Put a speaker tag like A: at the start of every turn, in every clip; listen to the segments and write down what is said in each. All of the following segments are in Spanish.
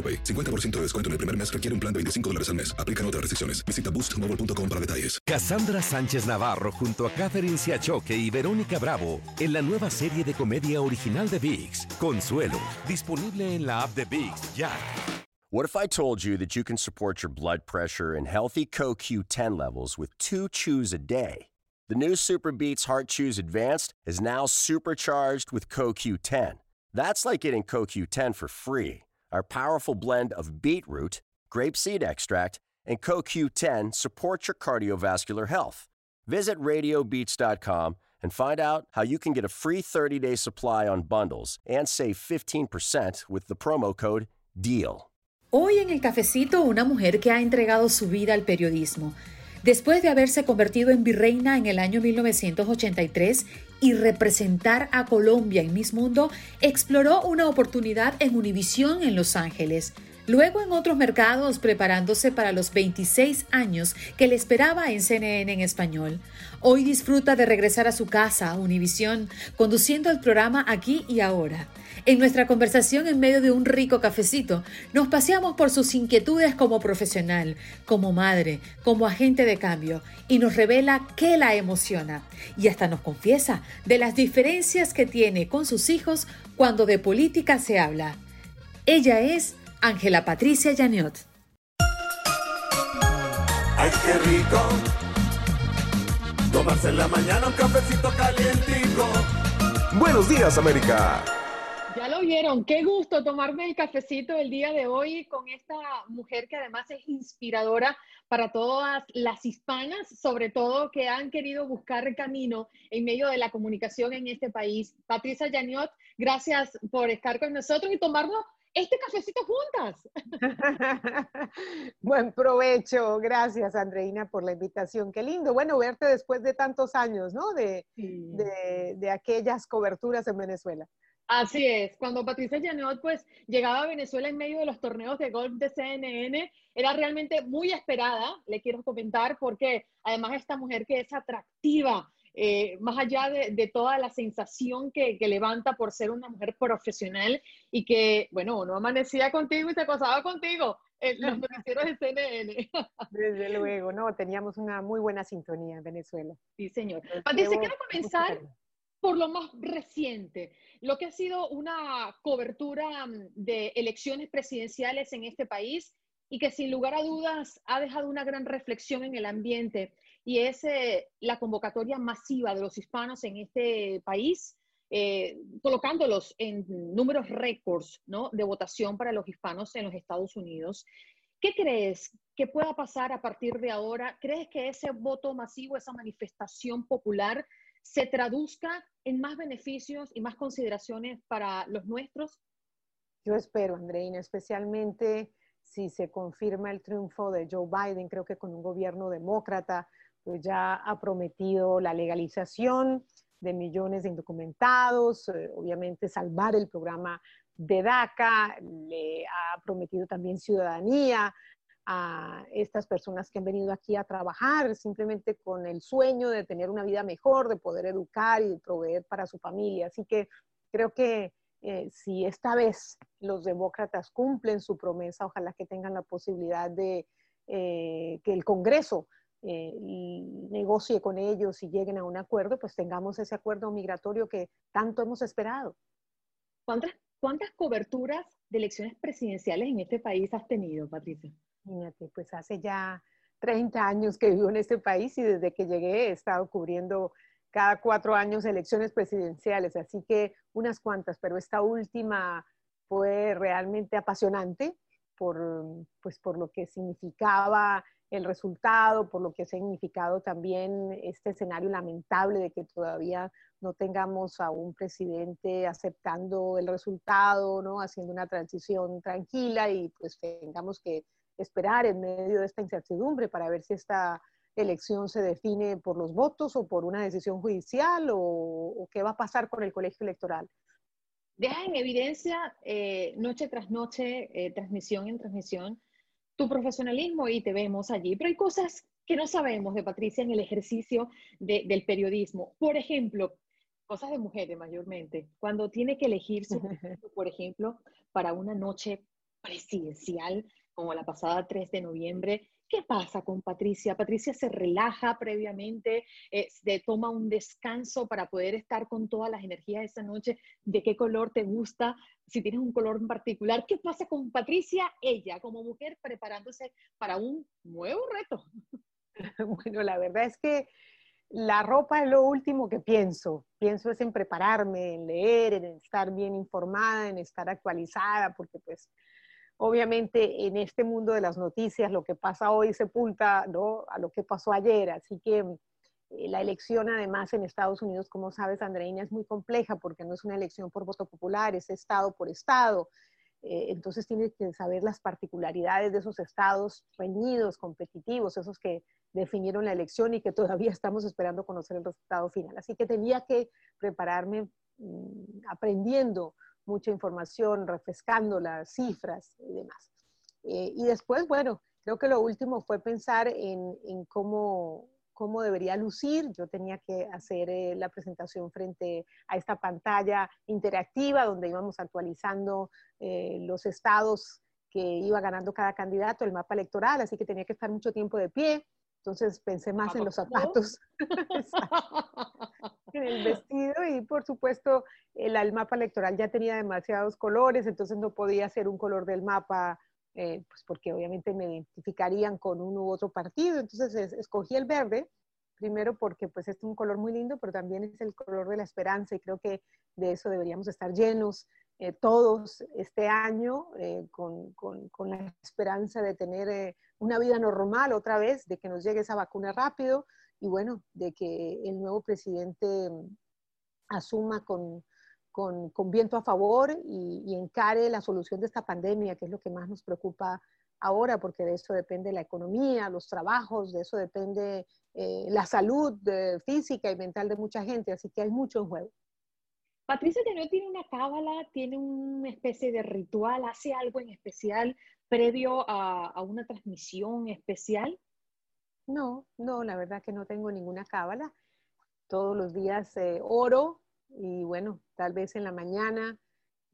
A: AroPay. 50% de descuento en el primer mes requiere un plan de 25 dólares al mes. Aplican otras restricciones. Visita boostmobile.com para detalles.
B: Cassandra Sánchez Navarro junto a Catherine Siachoque y Verónica Bravo en la nueva serie de comedia original de VIX, Consuelo, disponible en la app de VIX ya.
C: What if I told you that you can support your blood pressure and healthy CoQ10 levels with two chews a day? The new Super Beats Heart Chews Advanced is now supercharged with CoQ10. That's like getting CoQ10 for free. Our powerful blend of beetroot, grapeseed extract, and CoQ10 supports your cardiovascular health. Visit radiobeats.com and find out how you can get a free 30-day supply on bundles and save 15% with the promo code DEAL.
D: Hoy en el cafecito una mujer que ha entregado su vida al periodismo. Después de haberse convertido en virreina en el año 1983 y representar a Colombia en Miss Mundo, exploró una oportunidad en Univisión en Los Ángeles. Luego en otros mercados preparándose para los 26 años que le esperaba en CNN en español. Hoy disfruta de regresar a su casa, Univisión, conduciendo el programa aquí y ahora. En nuestra conversación en medio de un rico cafecito, nos paseamos por sus inquietudes como profesional, como madre, como agente de cambio, y nos revela qué la emociona. Y hasta nos confiesa de las diferencias que tiene con sus hijos cuando de política se habla. Ella es Ángela Patricia Yaniot.
E: ¡Ay, qué rico! Tomarse en la mañana un cafecito calientico.
F: Buenos días, América.
G: Lo vieron, qué gusto tomarme el cafecito el día de hoy con esta mujer que además es inspiradora para todas las hispanas, sobre todo que han querido buscar camino en medio de la comunicación en este país. Patricia Yaniot, gracias por estar con nosotros y tomarnos este cafecito juntas.
H: Buen provecho. Gracias, Andreina, por la invitación. Qué lindo. Bueno, verte después de tantos años, ¿no? De, de, de aquellas coberturas en Venezuela.
G: Así es, cuando Patricia Llanot pues llegaba a Venezuela en medio de los torneos de golf de CNN, era realmente muy esperada, le quiero comentar, porque además esta mujer que es atractiva, eh, más allá de, toda la sensación que, levanta por ser una mujer profesional y que, bueno, no amanecía contigo y se acosaba contigo los noticieros de CNN.
H: Desde luego, no, teníamos una muy buena sintonía en Venezuela.
G: Sí, señor. Patricia, quiero comenzar por lo más reciente, lo que ha sido una cobertura mm, de elecciones presidenciales en este país y que sin lugar a dudas ha dejado una gran reflexión en el ambiente y es eh, la convocatoria masiva de los hispanos en este país, eh, colocándolos en números récords ¿no? de votación para los hispanos en los Estados Unidos. ¿Qué crees que pueda pasar a partir de ahora? ¿Crees que ese voto masivo, esa manifestación popular, se traduzca en más beneficios y más consideraciones para los nuestros?
H: Yo espero, Andreina, especialmente si se confirma el triunfo de Joe Biden, creo que con un gobierno demócrata, pues ya ha prometido la legalización de millones de indocumentados, eh, obviamente salvar el programa de DACA, le ha prometido también ciudadanía, a estas personas que han venido aquí a trabajar simplemente con el sueño de tener una vida mejor, de poder educar y proveer para su familia. Así que creo que eh, si esta vez los demócratas cumplen su promesa, ojalá que tengan la posibilidad de eh, que el Congreso eh, negocie con ellos y lleguen a un acuerdo, pues tengamos ese acuerdo migratorio que tanto hemos esperado.
G: ¿Cuántas, cuántas coberturas de elecciones presidenciales en este país has tenido, Patricia?
H: Imagínate, pues hace ya 30 años que vivo en este país y desde que llegué he estado cubriendo cada cuatro años elecciones presidenciales, así que unas cuantas, pero esta última fue realmente apasionante por, pues, por lo que significaba el resultado, por lo que ha significado también este escenario lamentable de que todavía no tengamos a un presidente aceptando el resultado, ¿no? haciendo una transición tranquila y pues tengamos que esperar en medio de esta incertidumbre para ver si esta elección se define por los votos o por una decisión judicial o, qué va a pasar con el colegio electoral.
G: Deja en evidencia eh, noche tras noche, eh, transmisión en transmisión, tu profesionalismo y te vemos allí. Pero hay cosas que no sabemos de Patricia en el ejercicio del periodismo. Por ejemplo, cosas de mujeres mayormente. Cuando tiene que elegir su, por ejemplo, para una noche presidencial como la pasada 3 de noviembre, ¿Qué pasa con Patricia? Patricia se relaja previamente, eh, toma un descanso para poder estar con todas las energías esa noche. ¿De qué color te gusta? Si tienes un color en particular, ¿qué pasa con Patricia, ella como mujer preparándose para un nuevo reto?
H: Bueno, la verdad es que la ropa es lo último que pienso. Pienso es en prepararme, en leer, en estar bien informada, en estar actualizada, porque pues obviamente en este mundo de las noticias lo que pasa hoy sepulta ¿no? a lo que pasó ayer. Así que eh, la elección además en Estados Unidos, como sabes, Andreina, es muy compleja porque no es una elección por voto popular, es estado por estado. Eh, entonces tienes que saber las particularidades de esos estados reñidos, competitivos, esos que definieron la elección y que todavía estamos esperando conocer el resultado final. Así que tenía que prepararme mm, aprendiendo mucha información, refrescando las cifras y demás. Eh, y después, bueno, creo que lo último fue pensar en, en cómo, cómo debería lucir. Yo tenía que hacer eh, la presentación frente a esta pantalla interactiva donde íbamos actualizando eh, los estados que iba ganando cada candidato, el mapa electoral, así que tenía que estar mucho tiempo de pie. Entonces pensé más en los zapatos, en el vestido y por supuesto el, mapa electoral ya tenía demasiados colores, entonces no podía ser un color del mapa, eh, pues porque obviamente me identificarían con uno u otro partido. Entonces escogí el verde, primero porque pues es un color muy lindo, pero también es el color de la esperanza y creo que de eso deberíamos estar llenos eh, todos este año eh, con, con, con, la esperanza de tener eh, una vida normal otra vez, de que nos llegue esa vacuna rápido y bueno, de que el nuevo presidente mm, asuma con, con, viento a favor y, encare la solución de esta pandemia, que es lo que más nos preocupa ahora, porque de eso depende la economía, los trabajos, de eso depende la salud física y mental de mucha gente, así que hay mucho en juego.
G: Patricia no tiene una cábala, tiene una especie de ritual, hace algo en especial previo a, una transmisión especial.
H: No, no, la verdad que no tengo ninguna cábala. Todos los días eh, oro y bueno, tal vez en la mañana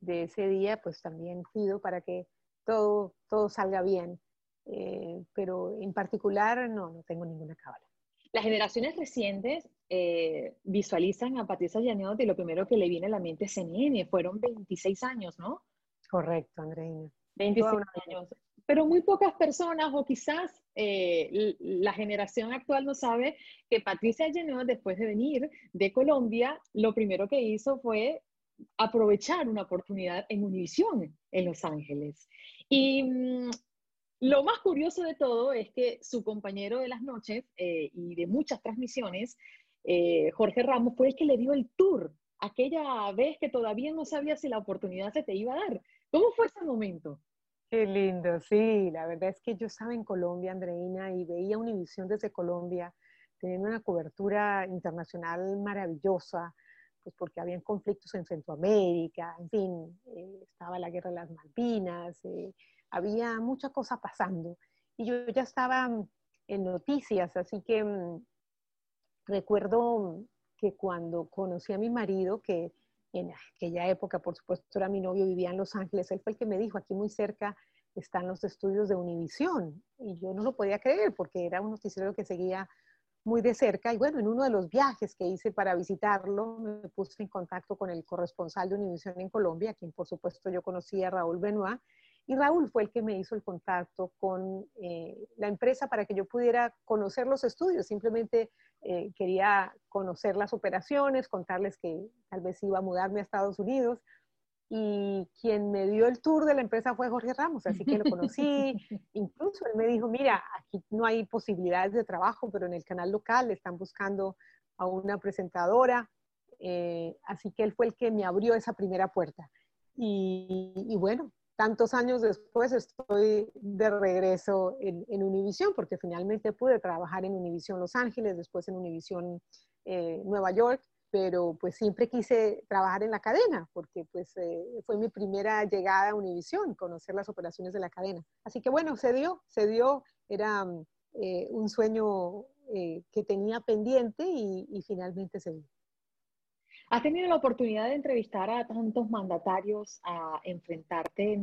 H: de ese día pues también pido para que todo, todo salga bien. Eh, pero en particular no, no tengo ninguna cábala.
G: Las generaciones recientes eh, visualizan a Patricia Llaneot y lo primero que le viene a la mente es CNN. Fueron 26 años, ¿no?
H: Correcto, Andreina.
G: 26 años. Pero muy pocas personas, o quizás eh, la generación actual no sabe que Patricia Llaneot, después de venir de Colombia, lo primero que hizo fue aprovechar una oportunidad en Univision en Los Ángeles. Y mm, lo más curioso de todo es que su compañero de las noches eh, y de muchas transmisiones, eh, Jorge Ramos, fue el que le dio el tour aquella vez que todavía no sabía si la oportunidad se te iba a dar. ¿Cómo fue ese momento?
H: Qué lindo, sí, la verdad es que yo estaba en Colombia, Andreina, y veía Univisión desde Colombia, teniendo una cobertura internacional maravillosa, pues porque habían conflictos en Centroamérica, en fin, eh, estaba la guerra de las Malvinas, había mucha cosa pasando. Y yo ya estaba en noticias, así que mm, recuerdo que cuando conocí a mi marido, que en aquella época, por supuesto, era mi novio, vivía en Los Ángeles, él fue el que me dijo, aquí muy cerca están los estudios de Univisión. Y yo no lo podía creer porque era un noticiero que seguía muy de cerca. Y bueno, en uno de los viajes que hice para visitarlo, me puse en contacto con el corresponsal de Univisión en Colombia, quien por supuesto yo conocía, Raúl Benoit, Y Raúl fue el que me hizo el contacto con eh, la empresa para que yo pudiera conocer los estudios. Simplemente eh, quería conocer las operaciones, contarles que tal vez iba a mudarme a Estados Unidos. Y quien me dio el tour de la empresa fue Jorge Ramos, así que lo conocí. Incluso él me dijo, mira, aquí no hay posibilidades de trabajo, pero en el canal local están buscando a una presentadora. Eh, así que él fue el que me abrió esa primera puerta. y bueno, tantos años después estoy de regreso en, en Univision, porque finalmente pude trabajar en Univision Los Ángeles, después en Univision eh, Nueva York, pero pues siempre quise trabajar en la cadena, porque pues eh, fue mi primera llegada a Univision, conocer las operaciones de la cadena. Así que bueno, se dio, se dio, era eh, un sueño que tenía pendiente y, y finalmente se dio.
G: ¿Has tenido la oportunidad de entrevistar a tantos mandatarios, a enfrentarte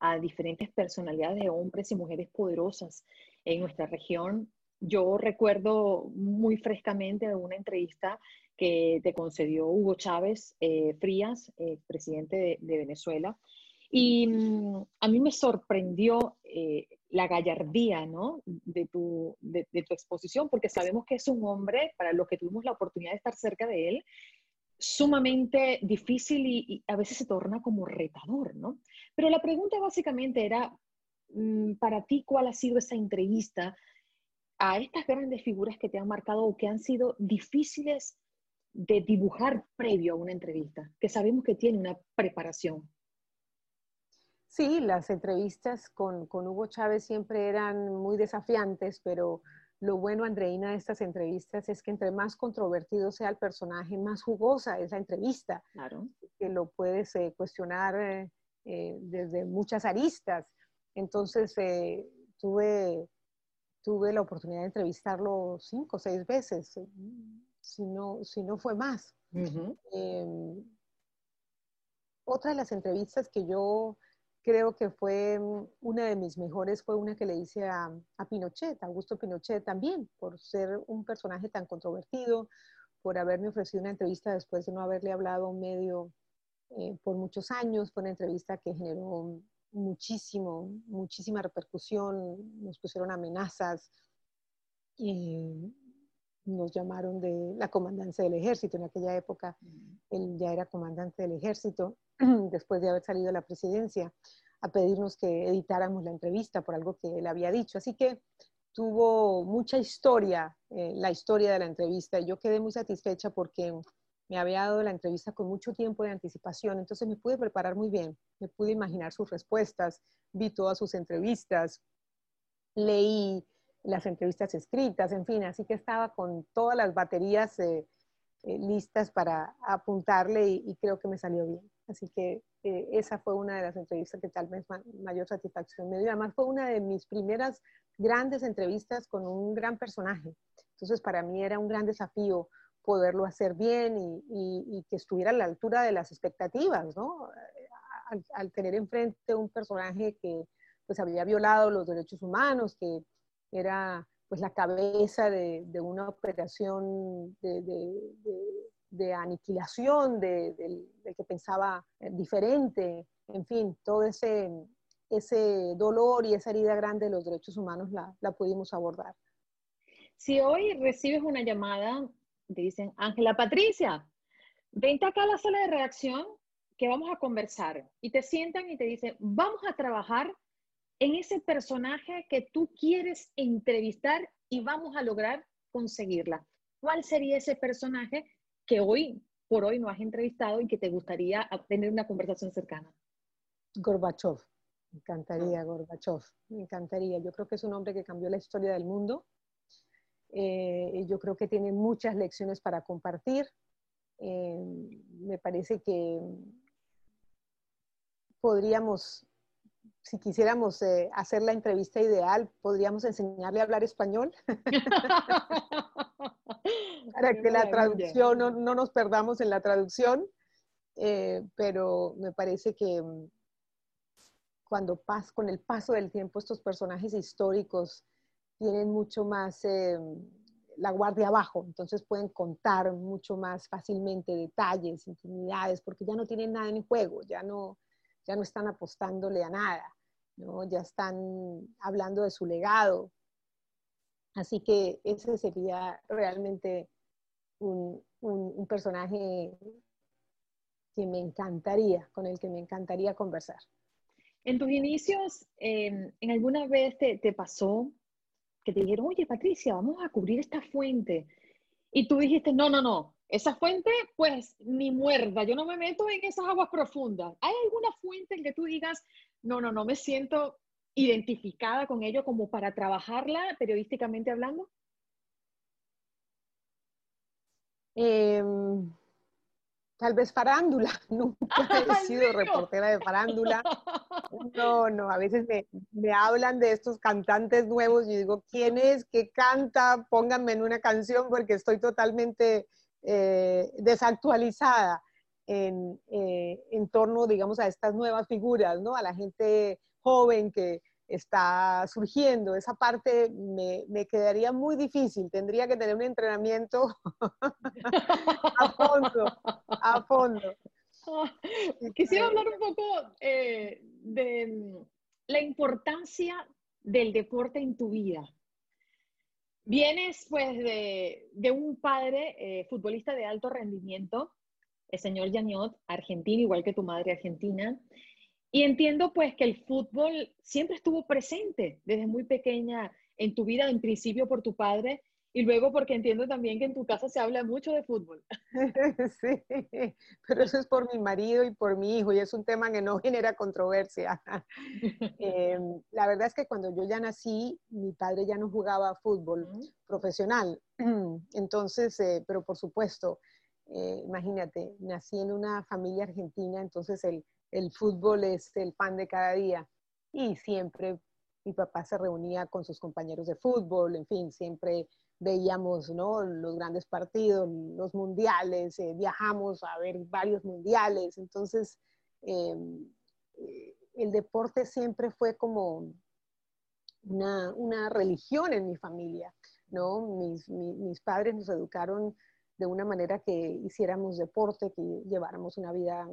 G: a diferentes personalidades de hombres y mujeres poderosas en nuestra región? Yo recuerdo muy frescamente una entrevista que te concedió Hugo Chávez eh, Frías, eh, presidente de, Venezuela, y mm, a mí me sorprendió eh, la gallardía ¿no? de, tu, de, tu exposición, porque sabemos que es un hombre, para los que tuvimos la oportunidad de estar cerca de él, sumamente difícil y, a veces se torna como retador, ¿no? Pero la pregunta básicamente era, mm, para ti, ¿cuál ha sido esa entrevista a estas grandes figuras que te han marcado o que han sido difíciles de dibujar previo a una entrevista, que sabemos que tiene una preparación?
H: Sí, las entrevistas con, con Hugo Chávez siempre eran muy desafiantes, pero lo bueno, Andreina, de estas entrevistas es que entre más controvertido sea el personaje, más jugosa es la entrevista. Claro. Que lo puedes eh, cuestionar eh, eh, desde muchas aristas. Entonces, tuve, tuve la oportunidad de entrevistarlo cinco o seis veces, si no, si no fue más. Em, otra de las entrevistas que yo creo que fue mm, una de mis mejores, fue una que le hice a, Pinochet, a Augusto Pinochet también, por ser un personaje tan controvertido, por haberme ofrecido una entrevista después de no haberle hablado a un medio eh, por muchos años. Fue una entrevista que generó muchísimo, muchísima repercusión, nos pusieron amenazas y nos llamaron de la comandancia del ejército. En aquella época él ya era comandante del ejército después de haber salido de la presidencia a pedirnos que editáramos la entrevista por algo que él había dicho. Así que tuvo mucha historia, eh, la historia de la entrevista, yo quedé muy satisfecha porque me había dado la entrevista con mucho tiempo de anticipación, entonces me pude preparar muy bien, me pude imaginar sus respuestas, vi todas sus entrevistas, leí las entrevistas escritas, en fin, así que estaba con todas las baterías eh, eh, listas para apuntarle y, creo que me salió bien. Así que eh, esa fue una de las entrevistas que tal vez mayor satisfacción me dio. Además fue una de mis primeras grandes entrevistas con un gran personaje. Entonces para mí era un gran desafío poderlo hacer bien y, que estuviera a la altura de las expectativas, ¿no? Al, al, tener enfrente un personaje que pues había violado los derechos humanos, que era pues la cabeza de, una operación de, aniquilación, del que pensaba eh, diferente, en fin, todo ese, ese dolor y esa herida grande de los derechos humanos la, la pudimos abordar.
G: Si hoy recibes una llamada, te dicen, Ángela Patricia, vente acá a la sala de redacción que vamos a conversar. Y te sientan y te dicen, vamos a trabajar en ese personaje que tú quieres entrevistar y vamos a lograr conseguirla. ¿Cuál sería ese personaje que hoy por hoy no has entrevistado y que te gustaría tener una conversación cercana?
H: Gorbachev. Me encantaría Gorbachev. Me encantaría. Yo creo que es un hombre que cambió la historia del mundo. Eh, yo creo que tiene muchas lecciones para compartir. Eh, me parece que podríamos si quisiéramos eh, hacer la entrevista ideal, podríamos enseñarle a hablar español. Para que la traducción no, no, nos perdamos en la traducción. Eh, pero me parece que mm, cuando pas, con el paso del tiempo estos personajes históricos tienen mucho más eh, la guardia abajo, entonces pueden contar mucho más fácilmente detalles, intimidades, porque ya no tienen nada en juego, ya no, ya no están apostándole a nada, ¿no? ya están hablando de su legado. Así que ese sería realmente un, un personaje que me encantaría, con el que me encantaría conversar.
G: En tus inicios, em, ¿en alguna vez te, te, pasó que te dijeron, oye Patricia, vamos a cubrir esta fuente? Y tú dijiste, no, no, no, esa fuente, pues ni muerda, yo no me meto en esas aguas profundas. ¿Hay alguna fuente en que tú digas, no, no, no me siento identificada con ello como para trabajarla periodísticamente hablando?
H: Eh, Tal vez farándula, nunca he sido reportera de farándula. No, no, a veces me, me, hablan de estos cantantes nuevos y digo, ¿quién es? ¿Qué canta? Pónganme en una canción porque estoy totalmente eh, desactualizada en, eh, en torno, digamos, a estas nuevas figuras, ¿no? A la gente joven que, está surgiendo. Esa parte me, me, quedaría muy difícil. Tendría que tener un entrenamiento a fondo, a fondo.
G: Quisiera hablar un poco eh, de la importancia del deporte en tu vida. Vienes pues de, de un padre eh, futbolista de alto rendimiento, el señor Yaniot, argentino, igual que tu madre argentina, y entiendo pues que el fútbol siempre estuvo presente desde muy pequeña en tu vida, en principio por tu padre y luego porque entiendo también que en tu casa se habla mucho de fútbol.
H: Sí, pero eso es por mi marido y por mi hijo y es un tema que no genera controversia. Em, la verdad es que cuando yo ya nací, mi padre ya no jugaba fútbol profesional. Entonces, eh, pero por supuesto, eh, imagínate, nací en una familia argentina, entonces el el fútbol es el pan de cada día. Y siempre mi papá se reunía con sus compañeros de fútbol, en fin, siempre veíamos ¿no? los grandes partidos, los mundiales, eh, viajamos a ver varios mundiales. Entonces, em, eh, el deporte siempre fue como una, una, religión en mi familia. ¿no? Mis, mis padres nos educaron de una manera que hiciéramos deporte, que lleváramos una vida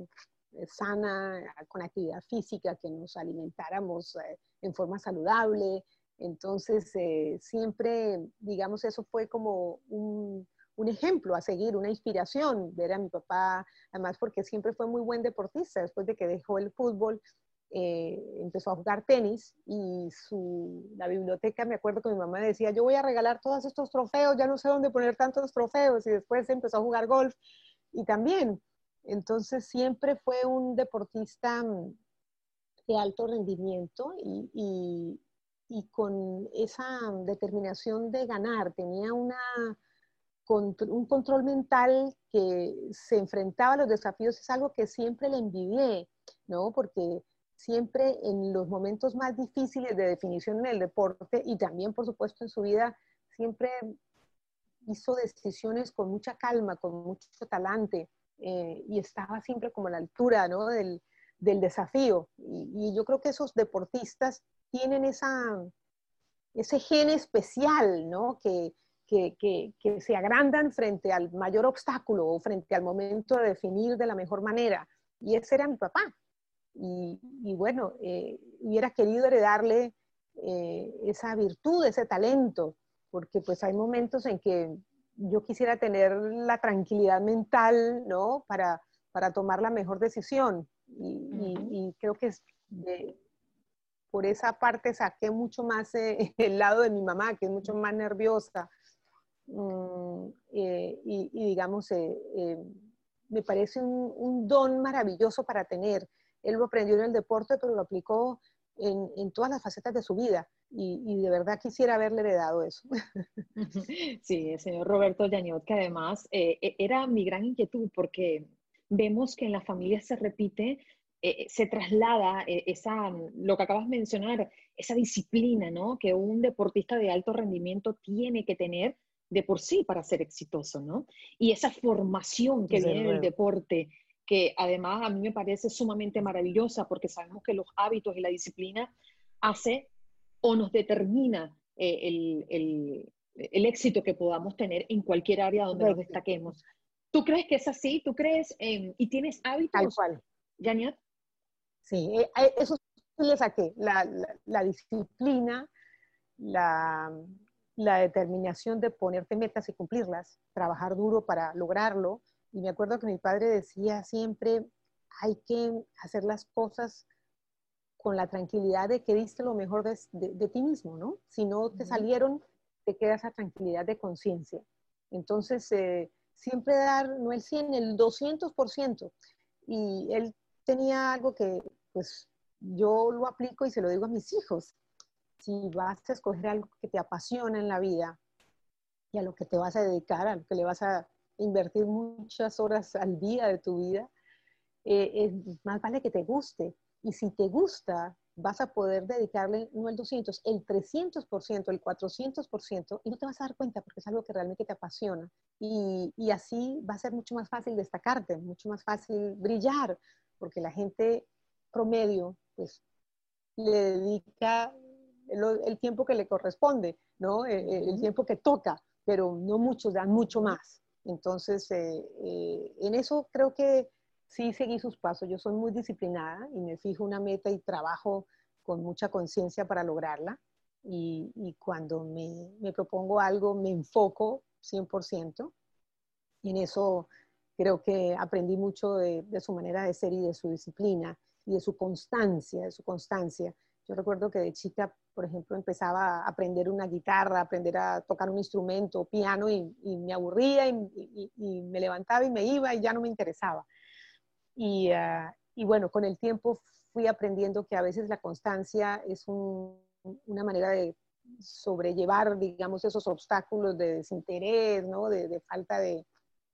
H: eh, sana, con actividad física, que nos alimentáramos eh, en forma saludable. Entonces, eh, siempre, digamos, eso fue como un, ejemplo a seguir, una inspiración, ver a mi papá, además porque siempre fue muy buen deportista, después de que dejó el fútbol, empezó a jugar tenis y su, la biblioteca, me acuerdo que mi mamá decía, yo voy a regalar todos estos trofeos, ya no sé dónde poner tantos trofeos, y después empezó a jugar golf. Y también entonces siempre fue un deportista mm, de alto rendimiento y, con esa determinación de ganar. Tenía una, un control mental que se enfrentaba a los desafíos. Es algo que siempre le envidié, ¿no? Porque siempre en los momentos más difíciles de definición en el deporte y también, por supuesto, en su vida, siempre hizo decisiones con mucha calma, con mucho talante. Eh, y estaba siempre como a la altura ¿no? del, del, desafío. Y, yo creo que esos deportistas tienen esa, ese gen especial, ¿no? Que, que, que, se agrandan frente al mayor obstáculo o frente al momento de definir de la mejor manera. Y ese era mi papá. Y, y bueno, eh, hubiera querido heredarle eh, esa virtud, ese talento, porque pues hay momentos en que yo quisiera tener la tranquilidad mental, ¿no? Para, para tomar la mejor decisión. Y, creo que por esa parte saqué mucho más eh, el lado de mi mamá, que es mucho más nerviosa. Mm, eh, y, digamos, eh, me parece un, un, don maravilloso para tener. Él lo aprendió en el deporte, pero lo aplicó en, en todas las facetas de su vida y, de verdad quisiera haberle heredado eso.
G: Sí, el señor Roberto Llaniot, que además eh, e, era mi gran inquietud porque vemos que en la familia se repite, eh, se traslada eh, esa, lo que acabas de mencionar, esa disciplina, ¿no? Que un deportista de alto rendimiento tiene que tener de por sí para ser exitoso, ¿no? Y esa formación que viene del deporte, que además a mí me parece sumamente maravillosa porque sabemos que los hábitos y la disciplina hace o nos determina eh, el, el, el, éxito que podamos tener en cualquier área donde nos destaquemos. ¿Tú crees que es así? ¿Tú crees y tienes hábitos?
H: Tal cual. Sí, eh, eh, eso le saqué, la, la, disciplina, la, la, determinación de ponerte metas y cumplirlas, trabajar duro para lograrlo. Y me acuerdo que mi padre decía siempre, hay que hacer las cosas con la tranquilidad de que diste lo mejor de, de, ti mismo, ¿no? Si no te salieron, te queda esa tranquilidad de conciencia. Entonces, eh, siempre dar, no el 100, el 200%. Y él tenía algo que, pues, yo lo aplico y se lo digo a mis hijos. Si vas a escoger algo que te apasiona en la vida y a lo que te vas a dedicar, a lo que le vas a invertir muchas horas al día de tu vida, eh, es más vale que te guste. Y si te gusta, vas a poder dedicarle no el 200, el 300%, el 400%, y no te vas a dar cuenta porque es algo que realmente te apasiona. Y, y, así va a ser mucho más fácil destacarte, mucho más fácil brillar, porque la gente promedio, pues, le dedica el, tiempo que le corresponde, ¿no? Eh, eh, el, tiempo que toca, pero no muchos dan mucho más. Entonces, eh, en eso creo que sí seguí sus pasos. Yo soy muy disciplinada y me fijo una meta y trabajo con mucha conciencia para lograrla. Y, y cuando me, me, propongo algo, me enfoco 100%. Y en eso creo que aprendí mucho de, de, su manera de ser y de su disciplina y de su constancia, de su constancia. Yo recuerdo que de chica, por ejemplo, empezaba a aprender una guitarra, aprender a tocar un instrumento, piano, y, y me aburría y, y, me levantaba y me iba y ya no me interesaba. Y, bueno, con el tiempo fui aprendiendo que a veces la constancia es una manera de sobrellevar, digamos, esos obstáculos de desinterés, ¿no? de, falta de,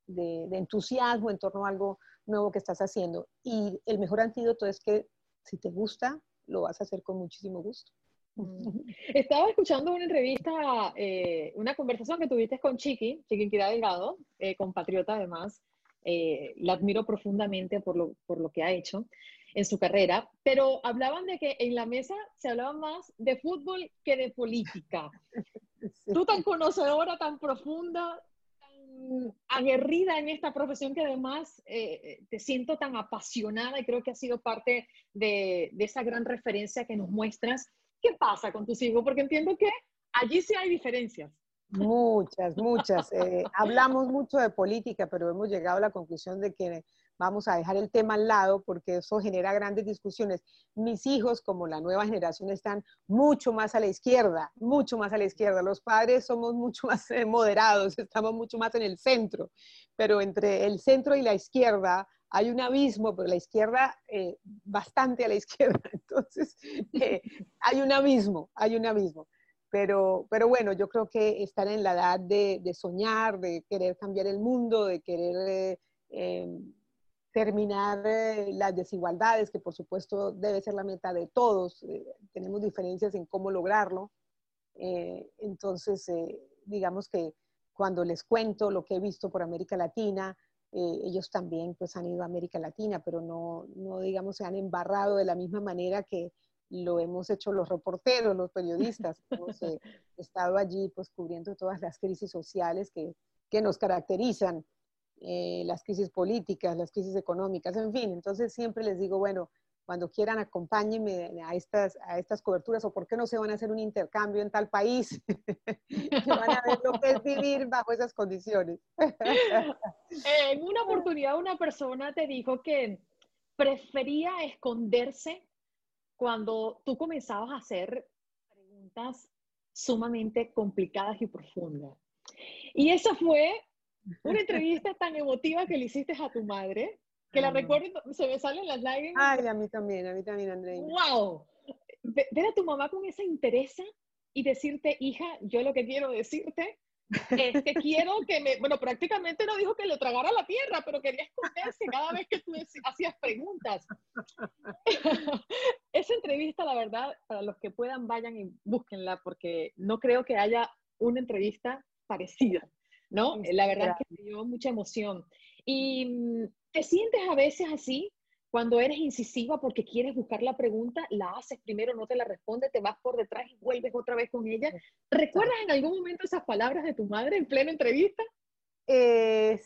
H: de, entusiasmo en torno a algo nuevo que estás haciendo. Y el mejor antídoto es que si te gusta, lo vas a hacer con muchísimo gusto.
G: Mm. Estaba escuchando una entrevista, eh, una conversación que tuviste con Chiqui, Chiqui Kira Delgado, eh, compatriota además, eh, la admiro profundamente por lo, por lo que ha hecho en su carrera, pero hablaban de que en la mesa se hablaba más de fútbol que de política. Tú tan conocedora, tan profunda, aguerrida en esta profesión que además eh, te siento tan apasionada y creo que ha sido parte de, de esa gran referencia que nos muestras. ¿Qué pasa con tus hijos? Porque entiendo que allí sí hay diferencias.
H: Muchas, muchas. Eh, hablamos mucho de política, pero hemos llegado a la conclusión de que vamos a dejar el tema al lado porque eso genera grandes discusiones. Mis hijos, como la nueva generación, están mucho más a la izquierda, mucho más a la izquierda. Los padres somos mucho más eh, moderados, estamos mucho más en el centro, pero entre el centro y la izquierda hay un abismo, pero la izquierda, eh, bastante a la izquierda. Entonces, hay un abismo, hay un abismo. Pero, pero bueno, yo creo que están en la edad de, de soñar, de querer cambiar el mundo, de querer eh, em, terminar eh, las desigualdades, que por supuesto debe ser la meta de todos. Eh, tenemos diferencias en cómo lograrlo. entonces, digamos que cuando les cuento lo que he visto por América Latina, ellos también pues han ido a América Latina, pero no, no, digamos, se han embarrado de la misma manera que, lo hemos hecho los reporteros, los periodistas, hemos eh, estado allí pues cubriendo todas las crisis sociales que, que nos caracterizan, eh, las crisis políticas, las crisis económicas, en fin. Entonces siempre les digo, bueno, cuando quieran acompáñenme a estas, a estas coberturas o por qué no se van a hacer un intercambio en tal país, que van a ver lo que es vivir bajo esas condiciones.
G: en una oportunidad una persona te dijo que prefería esconderse cuando tú comenzabas a hacer preguntas sumamente complicadas y profundas. Y esa fue una entrevista tan emotiva que le hiciste a tu madre, que la recuerdo, se me salen las lágrimas.
H: Ay, a mí también, a mí también, Andrea.
G: ¡Wow! Ver a tu mamá con esa interés y decirte, hija, yo lo que quiero decirte es que quiero que me, bueno, prácticamente no dijo que le tragara la tierra, pero quería esconderse cada vez que tú hacías preguntas. Esa entrevista, la verdad, para los que puedan, vayan y búsquenla, porque no creo que haya una entrevista parecida, ¿no? La verdad es que me dio mucha emoción. ¿Y mm, te sientes a veces así? Cuando eres incisiva porque quieres buscar la pregunta, la haces primero, no te la responde, te vas por detrás y vuelves otra vez con ella. ¿Recuerdas en algún momento esas palabras de tu madre en plena entrevista?
H: Eh,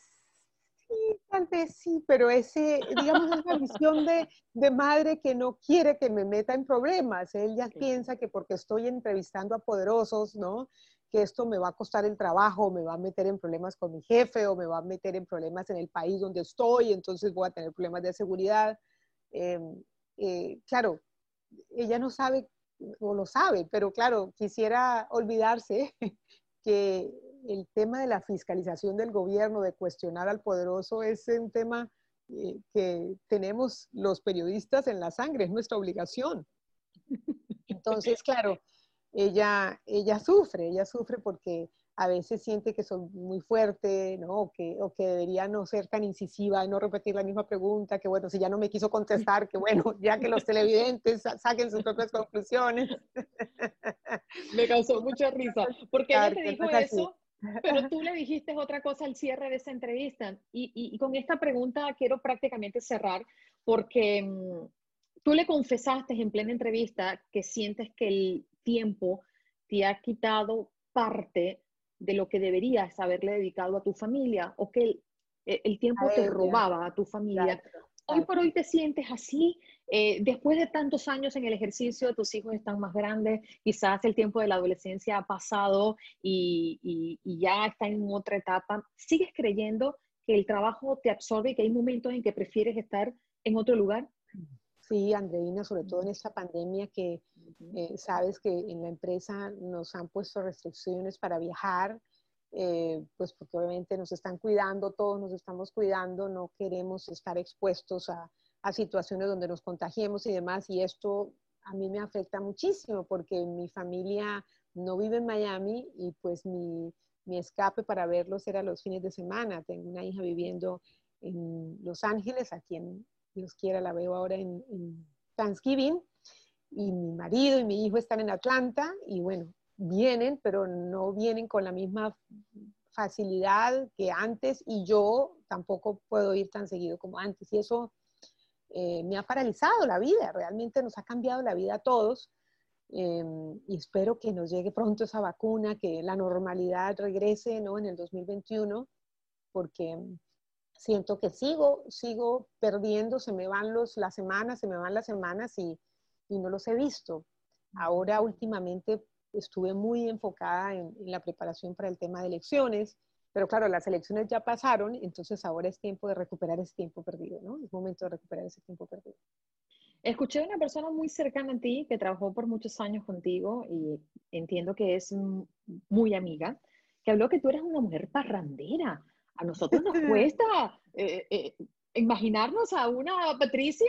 H: Sí, tal vez sí, pero ese, digamos, es una visión de, de, madre que no quiere que me meta en problemas. Ella piensa que porque estoy entrevistando a poderosos, ¿no? Que esto me va a costar el trabajo, me va a meter en problemas con mi jefe o me va a meter en problemas en el país donde estoy, entonces voy a tener problemas de seguridad. Em, eh, claro, ella no sabe o lo sabe, pero claro, quisiera olvidarse que el tema de la fiscalización del gobierno, de cuestionar al poderoso, es un tema eh, que tenemos los periodistas en la sangre, es nuestra obligación. Entonces, claro, ella, ella sufre, ella sufre porque a veces siente que son muy fuerte, ¿no? O que, o que debería no ser tan incisiva y no repetir la misma pregunta, que bueno, si ya no me quiso contestar, que bueno, ya que los televidentes saquen sus propias conclusiones.
G: Me causó mucha risa, porque ella te dijo eso, pero tú le dijiste otra cosa al cierre de esa entrevista. Y, y, con esta pregunta quiero prácticamente cerrar, porque mm, tú le confesaste en plena entrevista que sientes que el tiempo te ha quitado parte de lo que deberías haberle dedicado a tu familia o que el, el tiempo te robaba a tu familia. Hoy por hoy te sientes así, eh, después de tantos años en el ejercicio, tus hijos están más grandes, quizás el tiempo de la adolescencia ha pasado y, y, y ya está en otra etapa. ¿Sigues creyendo que el trabajo te absorbe y que hay momentos en que prefieres estar en otro lugar?
H: Sí, Andreina, sobre todo en esta pandemia que eh, sabes que en la empresa nos han puesto restricciones para viajar, eh, pues porque obviamente nos están cuidando, todos nos estamos cuidando, no queremos estar expuestos a, situaciones donde nos contagiemos y demás, y esto a mí me afecta muchísimo porque mi familia no vive en Miami y pues mi, escape para verlos era los fines de semana. Tengo una hija viviendo en Los Ángeles, a quien Dios quiera la veo ahora en Thanksgiving, y mi marido y mi hijo están en Atlanta y bueno, vienen, pero no vienen con la misma facilidad que antes y yo tampoco puedo ir tan seguido como antes y eso eh, me ha paralizado la vida, realmente nos ha cambiado la vida a todos em, y espero que nos llegue pronto esa vacuna, que la normalidad regrese ¿no? en el 2021 porque siento que sigo, sigo perdiendo, se me van los, las semanas, se me van las semanas y, y no los he visto. Ahora últimamente estuve muy enfocada en, la preparación para el tema de elecciones, pero claro, las elecciones ya pasaron, entonces ahora es tiempo de recuperar ese tiempo perdido, ¿no? Es momento de recuperar ese tiempo perdido.
G: Escuché a una persona muy cercana a ti que trabajó por muchos años contigo y entiendo que es muy amiga, que habló que tú eras una mujer parrandera. A nosotros nos cuesta eh, eh, imaginarnos a una Patricia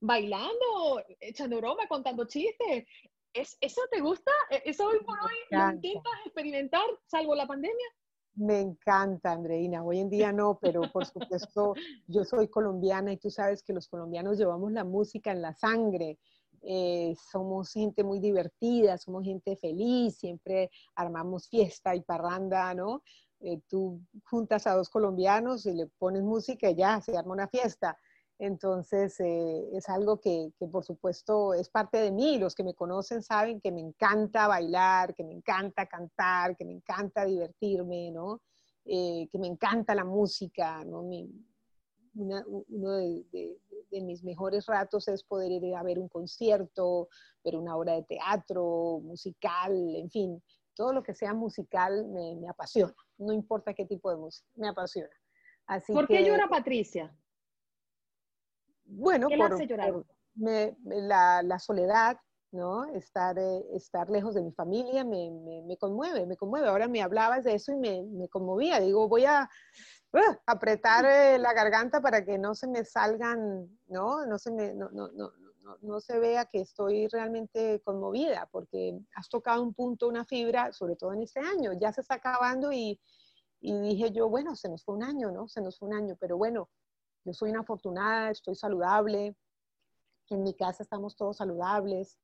G: bailando, echando broma, contando chistes. ¿Es, ¿Eso te gusta? ¿E-, ¿Eso hoy por hoy lo intentas experimentar, salvo la pandemia?
H: Me encanta, Andreina. Hoy en día no, pero por supuesto yo soy colombiana y tú sabes que los colombianos llevamos la música en la sangre. Eh, somos gente muy divertida, somos gente feliz, siempre armamos fiesta y parranda, ¿no? Eh, tú juntas a dos colombianos y le pones música y ya se arma una fiesta. Entonces, eh, es algo que, que, por supuesto, es parte de mí. Los que me conocen saben que me encanta bailar, que me encanta cantar, que me encanta divertirme, ¿no? Eh, que me encanta la música, ¿no? Mi, una, uno de, de, de, mis mejores ratos es poder ir a ver un concierto, ver una obra de teatro, musical, en fin, todo lo que sea musical me, me apasiona, no importa qué tipo de música, me apasiona.
G: Así ¿Por qué llora Patricia?
H: Bueno, por, por me, la, la, soledad, ¿no? Estar, eh, estar lejos de mi familia me, me, me, conmueve, me conmueve. Ahora me hablabas de eso y me, me conmovía. Digo, voy a uh, apretar eh, la garganta para que no se me salgan, ¿no? No se me, no, no, no, no, se vea que estoy realmente conmovida, porque has tocado un punto, una fibra, sobre todo en este año. Ya se está acabando y, y dije yo, bueno, se nos fue un año, ¿no? Se nos fue un año, pero bueno, yo soy una afortunada, estoy saludable, en mi casa estamos todos saludables,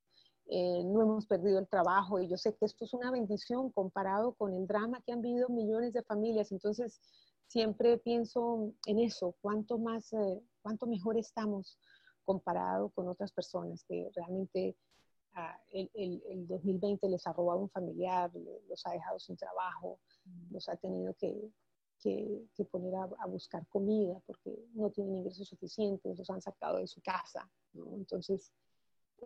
H: eh, no hemos perdido el trabajo y yo sé que esto es una bendición comparado con el drama que han vivido millones de familias. Entonces, siempre pienso en eso, cuánto más, eh, cuánto mejor estamos comparado con otras personas que realmente ah, el, el, el, 2020 les ha robado un familiar, los ha dejado sin trabajo, los ha tenido que, que, poner a, buscar comida porque no tienen ingresos suficientes, los han sacado de su casa. Entonces,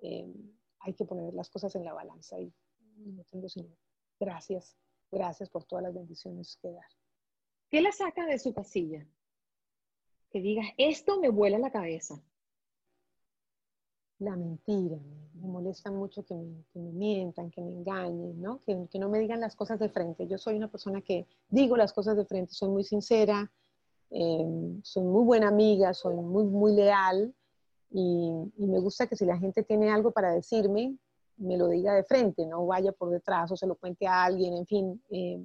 H: eh, hay que poner las cosas en la balanza y no tengo sino gracias, gracias por todas las bendiciones que dar.
G: ¿Qué la saca de su casilla? Que digas, esto me vuela la cabeza.
H: La mentira, me, molesta mucho que me, mientan, que me engañen, ¿no? Que, que, no me digan las cosas de frente. Yo soy una persona que digo las cosas de frente, soy muy sincera, eh, soy muy buena amiga, soy muy, muy leal y, me gusta que si la gente tiene algo para decirme, me lo diga de frente, no vaya por detrás o se lo cuente a alguien, en fin, eh,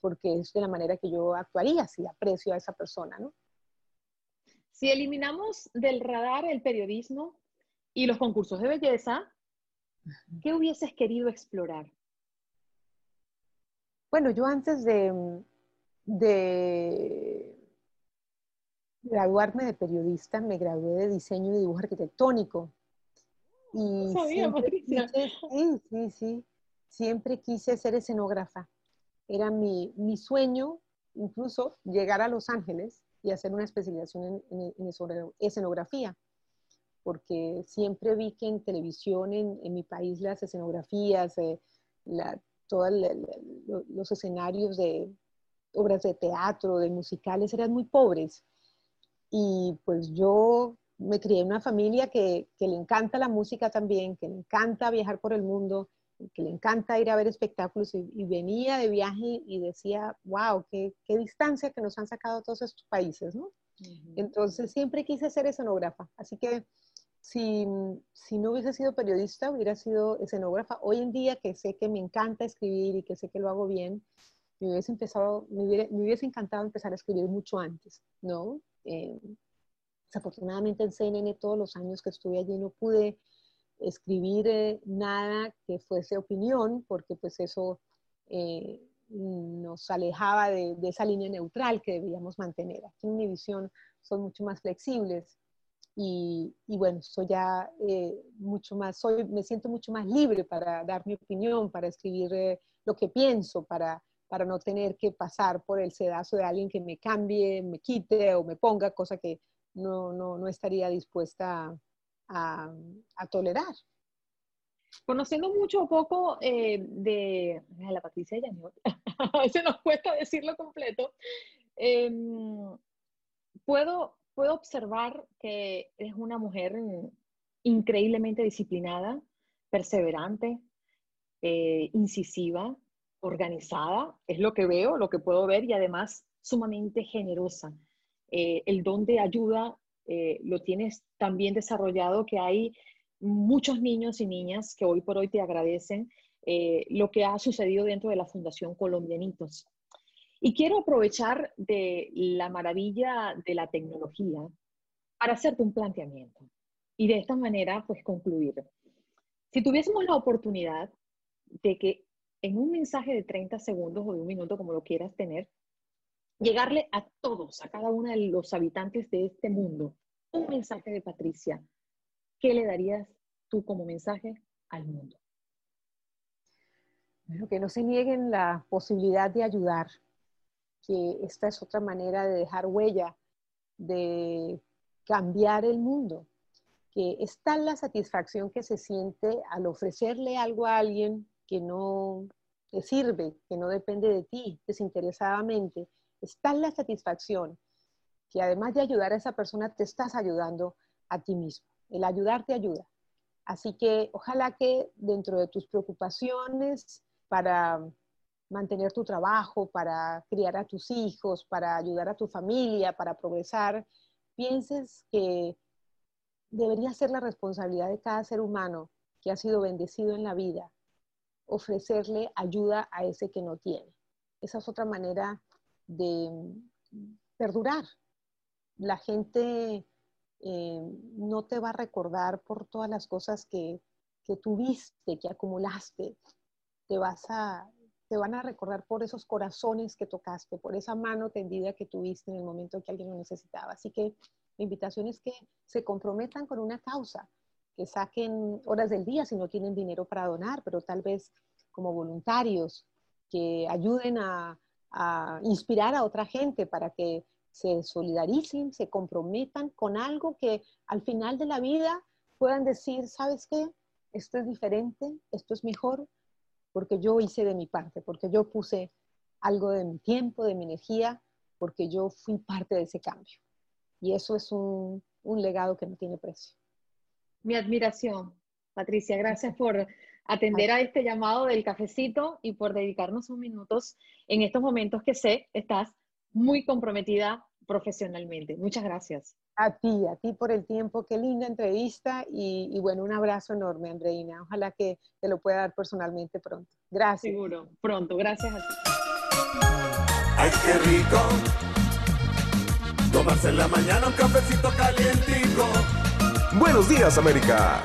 H: porque es de la manera que yo actuaría si aprecio a esa persona, ¿no?
G: Si eliminamos del radar el periodismo y los concursos de belleza, ¿qué hubieses querido explorar?
H: Bueno, yo antes de, de graduarme de periodista, me gradué de diseño y dibujo arquitectónico. Y Patricia. sí, sí, sí. Siempre quise ser escenógrafa. Era mi, mi, sueño, incluso llegar a Los Ángeles y hacer una especialización en, en, escenografía, porque siempre vi que en televisión en, en mi país las escenografías, eh, la, todos los escenarios de obras de teatro, de musicales, eran muy pobres y pues yo me crié en una familia que, que, le encanta la música también, que le encanta viajar por el mundo, que le encanta ir a ver espectáculos y, venía de viaje y decía, wow, qué, qué, distancia que nos han sacado todos estos países, ¿no? Entonces siempre quise ser escenógrafa, así que si, si, no hubiese sido periodista, hubiera sido escenógrafa. Hoy en día que sé que me encanta escribir y que sé que lo hago bien, me hubiese empezado, me hubiese, me hubiese encantado empezar a escribir mucho antes, ¿no? Eh, desafortunadamente en CNN todos los años que estuve allí no pude escribir eh, nada que fuese opinión, porque pues eso eh, nos alejaba de, esa línea neutral que debíamos mantener. Aquí en mi visión son mucho más flexibles y, bueno, soy ya mucho más, soy, me siento mucho más libre para dar mi opinión, para escribir lo que pienso, para para no tener que pasar por el sedazo de alguien que me cambie, me quite o me ponga, cosa que no, no, no estaría dispuesta a, a, tolerar.
G: Conociendo mucho o poco eh, de la Patricia Yañot, a veces nos cuesta decirlo completo, em, puedo, puedo observar que es una mujer increíblemente disciplinada, perseverante, eh, incisiva, organizada, es lo que veo, lo que puedo ver y además sumamente generosa. Eh, el don de ayuda eh, lo tienes tan bien desarrollado que hay muchos niños y niñas que hoy por hoy te agradecen lo que ha sucedido dentro de la Fundación Colombianitos. Y quiero aprovechar de la maravilla de la tecnología para hacerte un planteamiento y de esta manera pues concluir. Si tuviésemos la oportunidad de que en un mensaje de 30 segundos o de un minuto, como lo quieras tener, llegarle a todos, a cada uno de los habitantes de este mundo, un mensaje de Patricia. ¿Qué le darías tú como mensaje al mundo?
H: Bueno, que no se nieguen la posibilidad de ayudar, que esta es otra manera de dejar huella, de cambiar el mundo, que es tal la satisfacción que se siente al ofrecerle algo a alguien que no te sirve, que no depende de ti desinteresadamente, está en la satisfacción que además de ayudar a esa persona, te estás ayudando a ti mismo. El ayudar te ayuda. Así que ojalá que dentro de tus preocupaciones para mantener tu trabajo, para criar a tus hijos, para ayudar a tu familia, para progresar, pienses que debería ser la responsabilidad de cada ser humano que ha sido bendecido en la vida ofrecerle ayuda a ese que no tiene. Esa es otra manera de perdurar. La gente eh, no te va a recordar por todas las cosas que, que tuviste, que acumulaste. Te, vas a, te van a recordar por esos corazones que tocaste, por esa mano tendida que tuviste en el momento que alguien lo necesitaba. Así que mi invitación es que se comprometan con una causa que saquen horas del día si no tienen dinero para donar, pero tal vez como voluntarios que ayuden a, a inspirar a otra gente para que se solidaricen, se comprometan con algo que al final de la vida puedan decir, ¿sabes qué? Esto es diferente, esto es mejor, porque yo hice de mi parte, porque yo puse algo de mi tiempo, de mi energía, porque yo fui parte de ese cambio. Y eso es un, legado que no tiene precio.
G: Mi admiración, Patricia, gracias por atender a este llamado del cafecito y por dedicarnos unos minutos en estos momentos que sé estás muy comprometida profesionalmente. Muchas gracias.
H: A ti, a ti por el tiempo. Qué linda entrevista y, bueno, un abrazo enorme, Andreina. Ojalá que te lo pueda dar personalmente pronto. Gracias.
G: Seguro, pronto. Gracias a ti.
E: Ay, qué rico. Tomarse en la mañana un cafecito calientico.
F: Buenos días, América.